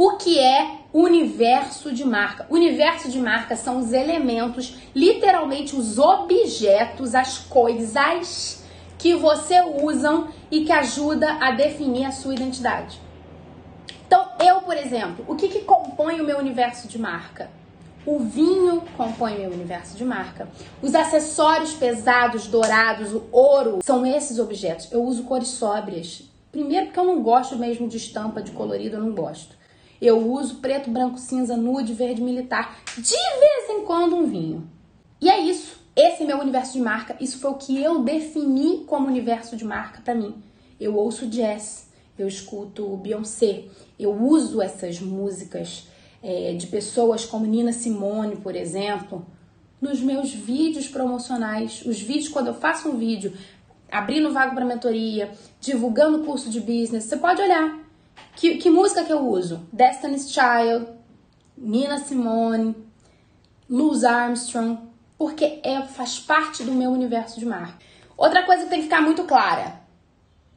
O que é universo de marca? Universo de marca são os elementos, literalmente os objetos, as coisas que você usam e que ajuda a definir a sua identidade. Então, eu, por exemplo, o que, que compõe o meu universo de marca? O vinho compõe meu universo de marca. Os acessórios pesados, dourados, o ouro, são esses objetos. Eu uso cores sóbrias. Primeiro porque eu não gosto mesmo de estampa, de colorido, eu não gosto. Eu uso preto, branco, cinza, nude, verde militar. De vez em quando um vinho. E é isso. Esse é meu universo de marca. Isso foi o que eu defini como universo de marca para mim. Eu ouço jazz, eu escuto Beyoncé, eu uso essas músicas é, de pessoas como Nina Simone, por exemplo, nos meus vídeos promocionais. Os vídeos, quando eu faço um vídeo abrindo vaga para mentoria, divulgando curso de business, você pode olhar. Que, que música que eu uso? Destiny's Child, Nina Simone, Louis Armstrong, porque é, faz parte do meu universo de marca. Outra coisa que tem que ficar muito clara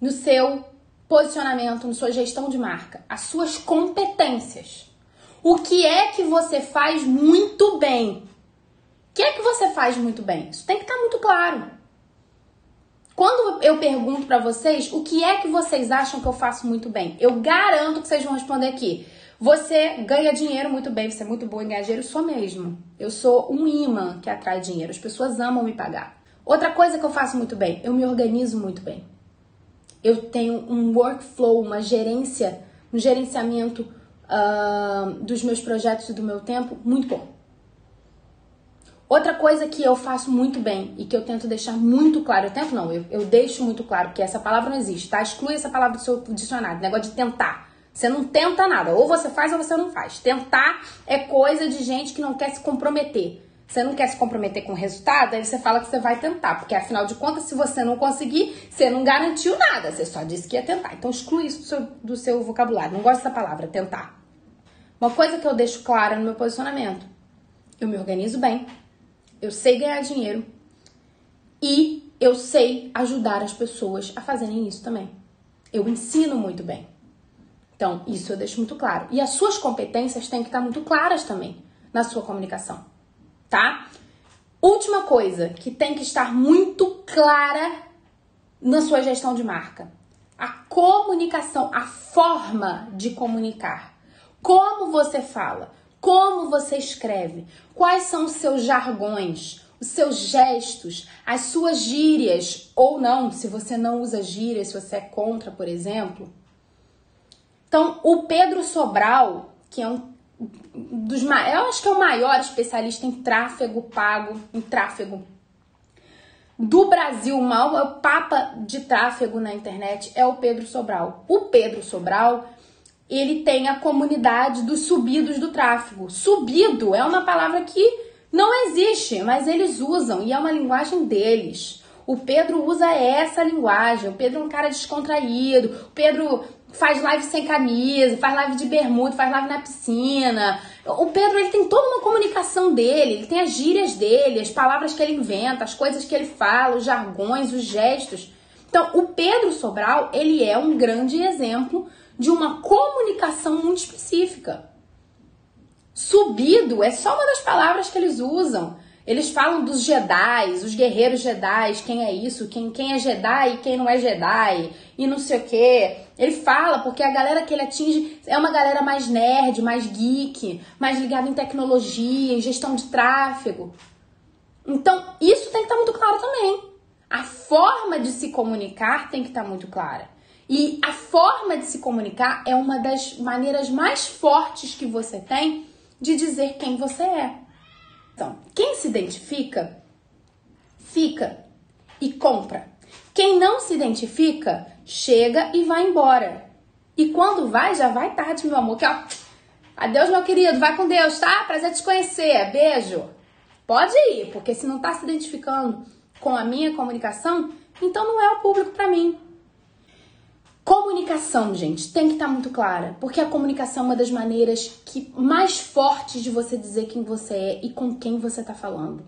no seu posicionamento, na sua gestão de marca, as suas competências. O que é que você faz muito bem? O que é que você faz muito bem? Isso tem que estar muito claro. Quando eu pergunto para vocês o que é que vocês acham que eu faço muito bem, eu garanto que vocês vão responder aqui. Você ganha dinheiro muito bem, você é muito bom em ganhar dinheiro, eu sou mesmo. Eu sou um imã que atrai dinheiro, as pessoas amam me pagar. Outra coisa que eu faço muito bem, eu me organizo muito bem. Eu tenho um workflow, uma gerência, um gerenciamento uh, dos meus projetos e do meu tempo muito bom. Outra coisa que eu faço muito bem e que eu tento deixar muito claro, eu tento não, eu, eu deixo muito claro, que essa palavra não existe, tá? Exclui essa palavra do seu dicionário, negócio de tentar. Você não tenta nada, ou você faz ou você não faz. Tentar é coisa de gente que não quer se comprometer. Você não quer se comprometer com o resultado, aí você fala que você vai tentar, porque afinal de contas, se você não conseguir, você não garantiu nada, você só disse que ia tentar. Então exclui isso do seu, do seu vocabulário. Não gosto dessa palavra, tentar. Uma coisa que eu deixo clara no meu posicionamento: eu me organizo bem, eu sei ganhar dinheiro e eu sei ajudar as pessoas a fazerem isso também. Eu ensino muito bem. Então, isso eu deixo muito claro. E as suas competências têm que estar muito claras também na sua comunicação, tá? Última coisa que tem que estar muito clara na sua gestão de marca: a comunicação, a forma de comunicar. Como você fala, como você escreve, quais são os seus jargões, os seus gestos, as suas gírias? Ou não, se você não usa gírias, se você é contra, por exemplo. Então, o Pedro Sobral, que é um dos eu acho que é o maior especialista em tráfego pago, em tráfego do Brasil, mal é o papa de tráfego na internet é o Pedro Sobral. O Pedro Sobral ele tem a comunidade dos subidos do tráfego. Subido é uma palavra que não existe, mas eles usam e é uma linguagem deles. O Pedro usa essa linguagem. O Pedro é um cara descontraído. O Pedro faz live sem camisa, faz live de bermuda, faz live na piscina. O Pedro ele tem toda uma comunicação dele, ele tem as gírias dele, as palavras que ele inventa, as coisas que ele fala, os jargões, os gestos. Então, o Pedro Sobral, ele é um grande exemplo de uma comunicação muito específica. Subido é só uma das palavras que eles usam. Eles falam dos Jedi, os guerreiros Jedi, quem é isso, quem, quem é Jedi e quem não é Jedi, e não sei o que. Ele fala porque a galera que ele atinge é uma galera mais nerd, mais geek, mais ligada em tecnologia, em gestão de tráfego. Então, isso tem que estar muito claro também. A forma de se comunicar tem que estar muito clara. E a forma de se comunicar é uma das maneiras mais fortes que você tem de dizer quem você é. Então, quem se identifica, fica e compra. Quem não se identifica, chega e vai embora. E quando vai, já vai tarde, meu amor. Que, ó, adeus, meu querido. Vai com Deus, tá? Prazer te conhecer. Beijo. Pode ir, porque se não tá se identificando com a minha comunicação, então não é o público para mim. Comunicação, gente, tem que estar tá muito clara, porque a comunicação é uma das maneiras que mais fortes de você dizer quem você é e com quem você está falando,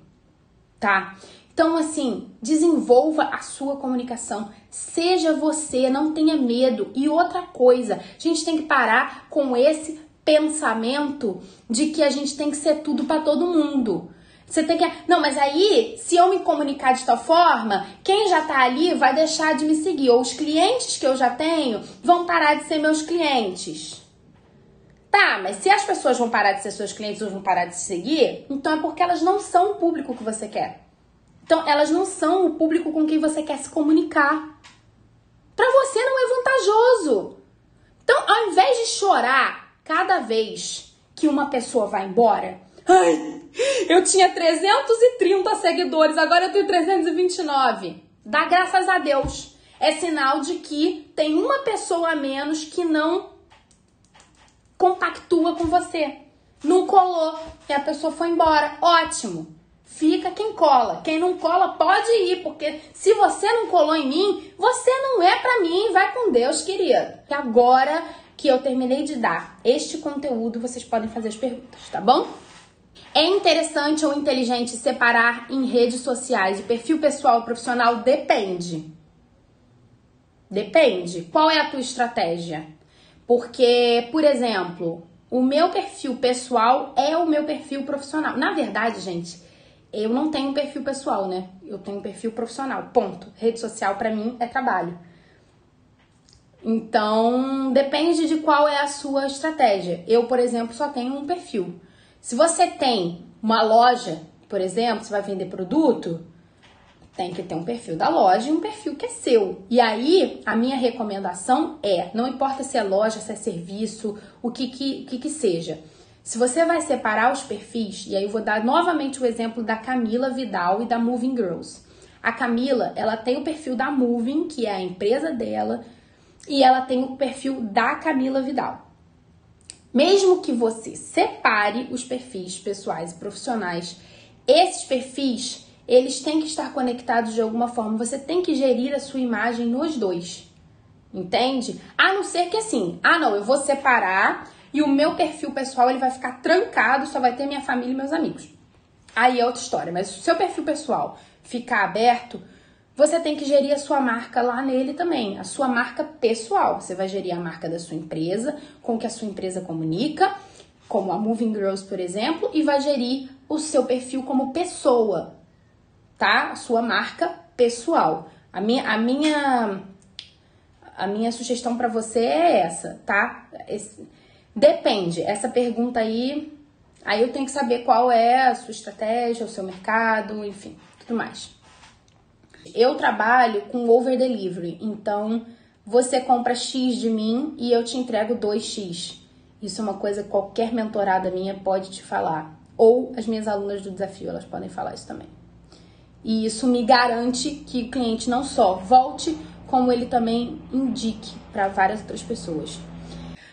tá? Então, assim, desenvolva a sua comunicação, seja você, não tenha medo. E outra coisa, a gente tem que parar com esse pensamento de que a gente tem que ser tudo para todo mundo. Você tem que. Não, mas aí, se eu me comunicar de tal forma, quem já tá ali vai deixar de me seguir. Ou os clientes que eu já tenho vão parar de ser meus clientes. Tá, mas se as pessoas vão parar de ser seus clientes ou vão parar de seguir, então é porque elas não são o público que você quer. Então, elas não são o público com quem você quer se comunicar. Para você não é vantajoso. Então, ao invés de chorar cada vez que uma pessoa vai embora, ai, eu tinha 330 seguidores, agora eu tenho 329. Dá graças a Deus. É sinal de que tem uma pessoa a menos que não compactua com você. Não colou e a pessoa foi embora. Ótimo. Fica quem cola. Quem não cola pode ir, porque se você não colou em mim, você não é para mim. Vai com Deus, querida. E agora que eu terminei de dar este conteúdo, vocês podem fazer as perguntas, tá bom? É interessante ou inteligente separar em redes sociais o perfil pessoal e profissional? Depende. Depende. Qual é a tua estratégia? Porque, por exemplo, o meu perfil pessoal é o meu perfil profissional. Na verdade, gente, eu não tenho perfil pessoal, né? Eu tenho perfil profissional. Ponto. Rede social para mim é trabalho. Então, depende de qual é a sua estratégia. Eu, por exemplo, só tenho um perfil. Se você tem uma loja, por exemplo, você vai vender produto, tem que ter um perfil da loja e um perfil que é seu. E aí, a minha recomendação é: não importa se é loja, se é serviço, o que que, que, que seja. Se você vai separar os perfis, e aí eu vou dar novamente o exemplo da Camila Vidal e da Moving Girls. A Camila, ela tem o perfil da Moving, que é a empresa dela, e ela tem o perfil da Camila Vidal. Mesmo que você separe os perfis pessoais e profissionais, esses perfis eles têm que estar conectados de alguma forma. Você tem que gerir a sua imagem nos dois. Entende? A não ser que assim, ah não, eu vou separar e o meu perfil pessoal ele vai ficar trancado, só vai ter minha família e meus amigos. Aí é outra história, mas se o seu perfil pessoal ficar aberto, você tem que gerir a sua marca lá nele também, a sua marca pessoal. Você vai gerir a marca da sua empresa, com que a sua empresa comunica, como a Moving Girls, por exemplo, e vai gerir o seu perfil como pessoa, tá? Sua marca pessoal. A minha, a minha, a minha sugestão para você é essa, tá? Esse, depende. Essa pergunta aí, aí eu tenho que saber qual é a sua estratégia, o seu mercado, enfim, tudo mais. Eu trabalho com over delivery, então você compra X de mim e eu te entrego 2X. Isso é uma coisa que qualquer mentorada minha pode te falar. Ou as minhas alunas do desafio, elas podem falar isso também. E isso me garante que o cliente não só volte, como ele também indique para várias outras pessoas.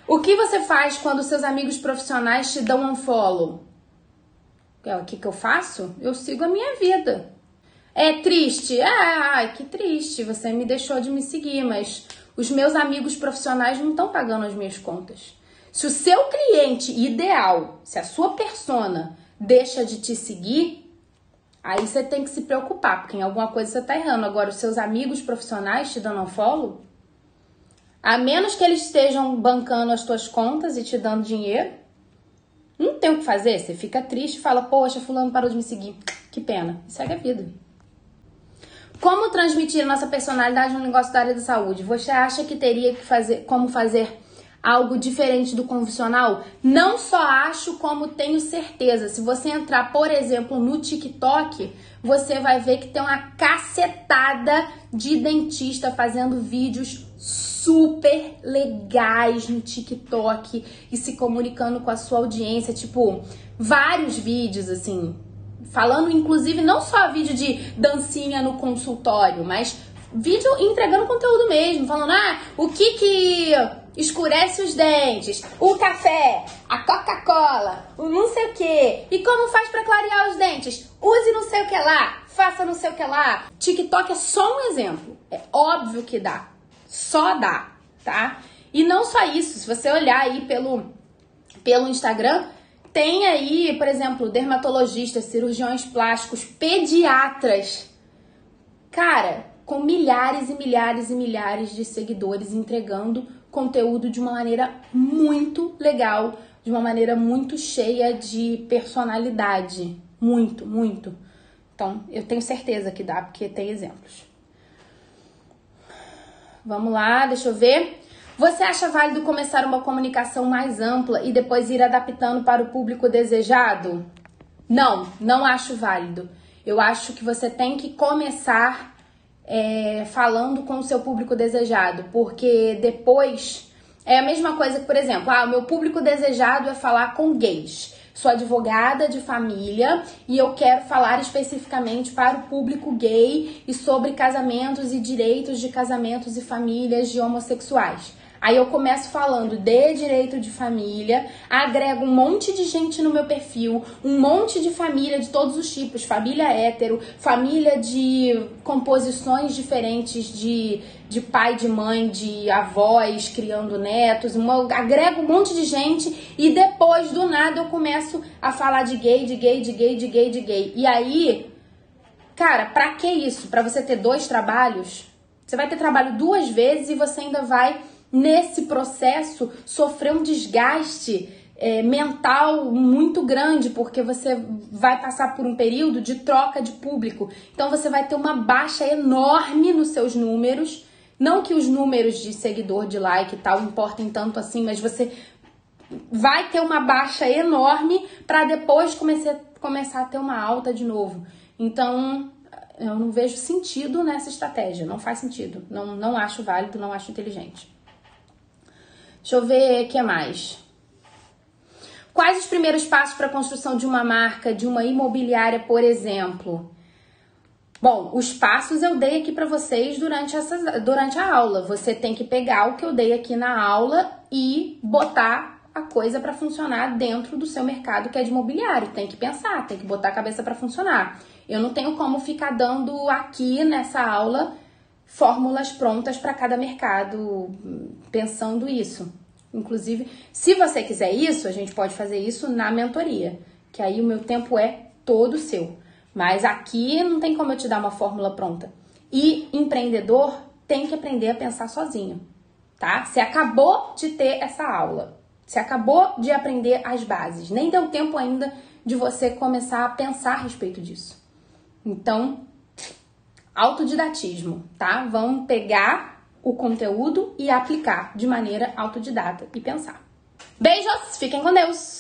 O que você faz quando seus amigos profissionais te dão um follow? É, o que, que eu faço? Eu sigo a minha vida. É triste? Ai, que triste, você me deixou de me seguir, mas os meus amigos profissionais não estão pagando as minhas contas. Se o seu cliente ideal, se a sua persona deixa de te seguir, Aí você tem que se preocupar, porque em alguma coisa você tá errando. Agora, os seus amigos profissionais te dando um follow, a menos que eles estejam bancando as tuas contas e te dando dinheiro, não tem o que fazer. Você fica triste e fala, poxa, fulano parou de me seguir. Que pena. E segue a vida. Como transmitir a nossa personalidade no negócio da área da saúde? Você acha que teria que fazer, como fazer algo diferente do convencional? Não só acho, como tenho certeza. Se você entrar, por exemplo, no TikTok, você vai ver que tem uma cacetada de dentista fazendo vídeos super legais no TikTok e se comunicando com a sua audiência, tipo, vários vídeos assim, falando inclusive não só vídeo de dancinha no consultório, mas vídeo entregando conteúdo mesmo, falando, ah, o que que escurece os dentes, o café, a Coca-Cola, o não sei o que. E como faz para clarear os dentes? Use não sei o que lá, faça não sei o que lá. TikTok é só um exemplo. É óbvio que dá. Só dá, tá? E não só isso, se você olhar aí pelo, pelo Instagram, tem aí, por exemplo, dermatologistas, cirurgiões plásticos, pediatras. Cara, com milhares e milhares e milhares de seguidores entregando conteúdo de uma maneira muito legal, de uma maneira muito cheia de personalidade. Muito, muito. Então, eu tenho certeza que dá, porque tem exemplos. Vamos lá, deixa eu ver. Você acha válido começar uma comunicação mais ampla e depois ir adaptando para o público desejado? Não, não acho válido. Eu acho que você tem que começar é, falando com o seu público desejado, porque depois é a mesma coisa que, por exemplo, ah, o meu público desejado é falar com gays. Sou advogada de família e eu quero falar especificamente para o público gay e sobre casamentos e direitos de casamentos e famílias de homossexuais. Aí eu começo falando de direito de família, agrego um monte de gente no meu perfil, um monte de família de todos os tipos, família hétero, família de composições diferentes de, de pai, de mãe, de avós criando netos, uma, agrego um monte de gente e depois do nada eu começo a falar de gay, de gay, de gay, de gay, de gay. E aí, cara, pra que isso? Pra você ter dois trabalhos? Você vai ter trabalho duas vezes e você ainda vai nesse processo sofrer um desgaste é, mental muito grande, porque você vai passar por um período de troca de público. Então você vai ter uma baixa enorme nos seus números. Não que os números de seguidor, de like e tal importem tanto assim, mas você vai ter uma baixa enorme para depois comece, começar a ter uma alta de novo. Então, eu não vejo sentido nessa estratégia, não faz sentido. Não, não acho válido, não acho inteligente. Deixa eu ver o que mais. Quais os primeiros passos para a construção de uma marca, de uma imobiliária, por exemplo? Bom, os passos eu dei aqui para vocês durante, essa, durante a aula. Você tem que pegar o que eu dei aqui na aula e botar a coisa para funcionar dentro do seu mercado que é de imobiliário. Tem que pensar, tem que botar a cabeça para funcionar. Eu não tenho como ficar dando aqui nessa aula fórmulas prontas para cada mercado, pensando isso. Inclusive, se você quiser isso, a gente pode fazer isso na mentoria, que aí o meu tempo é todo seu. Mas aqui não tem como eu te dar uma fórmula pronta. E empreendedor tem que aprender a pensar sozinho, tá? Você acabou de ter essa aula. Você acabou de aprender as bases. Nem deu tempo ainda de você começar a pensar a respeito disso. Então, autodidatismo, tá? Vamos pegar o conteúdo e aplicar de maneira autodidata e pensar. Beijos, fiquem com Deus!